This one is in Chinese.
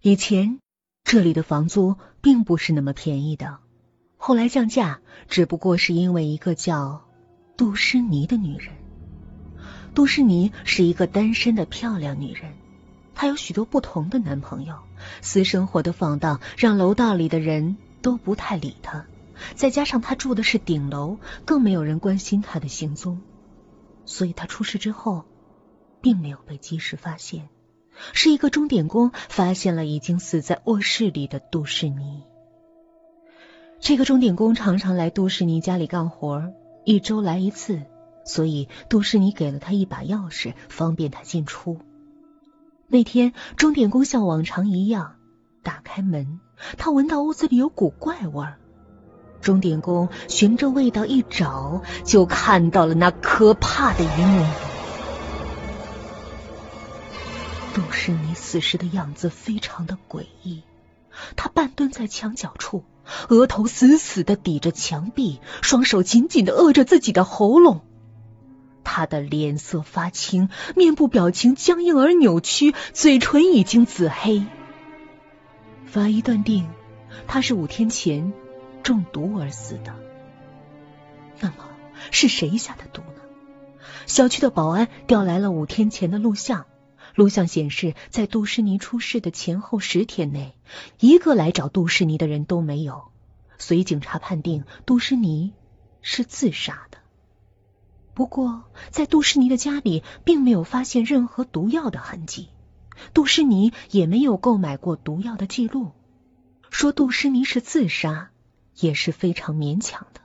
以前这里的房租并不是那么便宜的，后来降价，只不过是因为一个叫杜诗妮的女人。杜诗妮是一个单身的漂亮女人，她有许多不同的男朋友，私生活的放荡让楼道里的人都不太理她。再加上她住的是顶楼，更没有人关心她的行踪，所以她出事之后并没有被及时发现。是一个钟点工发现了已经死在卧室里的杜诗妮。这个钟点工常常来杜诗妮家里干活，一周来一次，所以杜诗妮给了他一把钥匙，方便他进出。那天，钟点工像往常一样打开门，他闻到屋子里有股怪味儿。钟点工循着味道一找，就看到了那可怕的一幕。都是你死时的样子非常的诡异，他半蹲在墙角处，额头死死的抵着墙壁，双手紧紧的扼着自己的喉咙。他的脸色发青，面部表情僵硬而扭曲，嘴唇已经紫黑。法医断定他是五天前中毒而死的。那么是谁下的毒呢？小区的保安调来了五天前的录像。录像显示，在杜诗妮出事的前后十天内，一个来找杜诗妮的人都没有，所以警察判定杜诗妮是自杀的。不过，在杜诗妮的家里并没有发现任何毒药的痕迹，杜诗妮也没有购买过毒药的记录，说杜诗妮是自杀也是非常勉强的。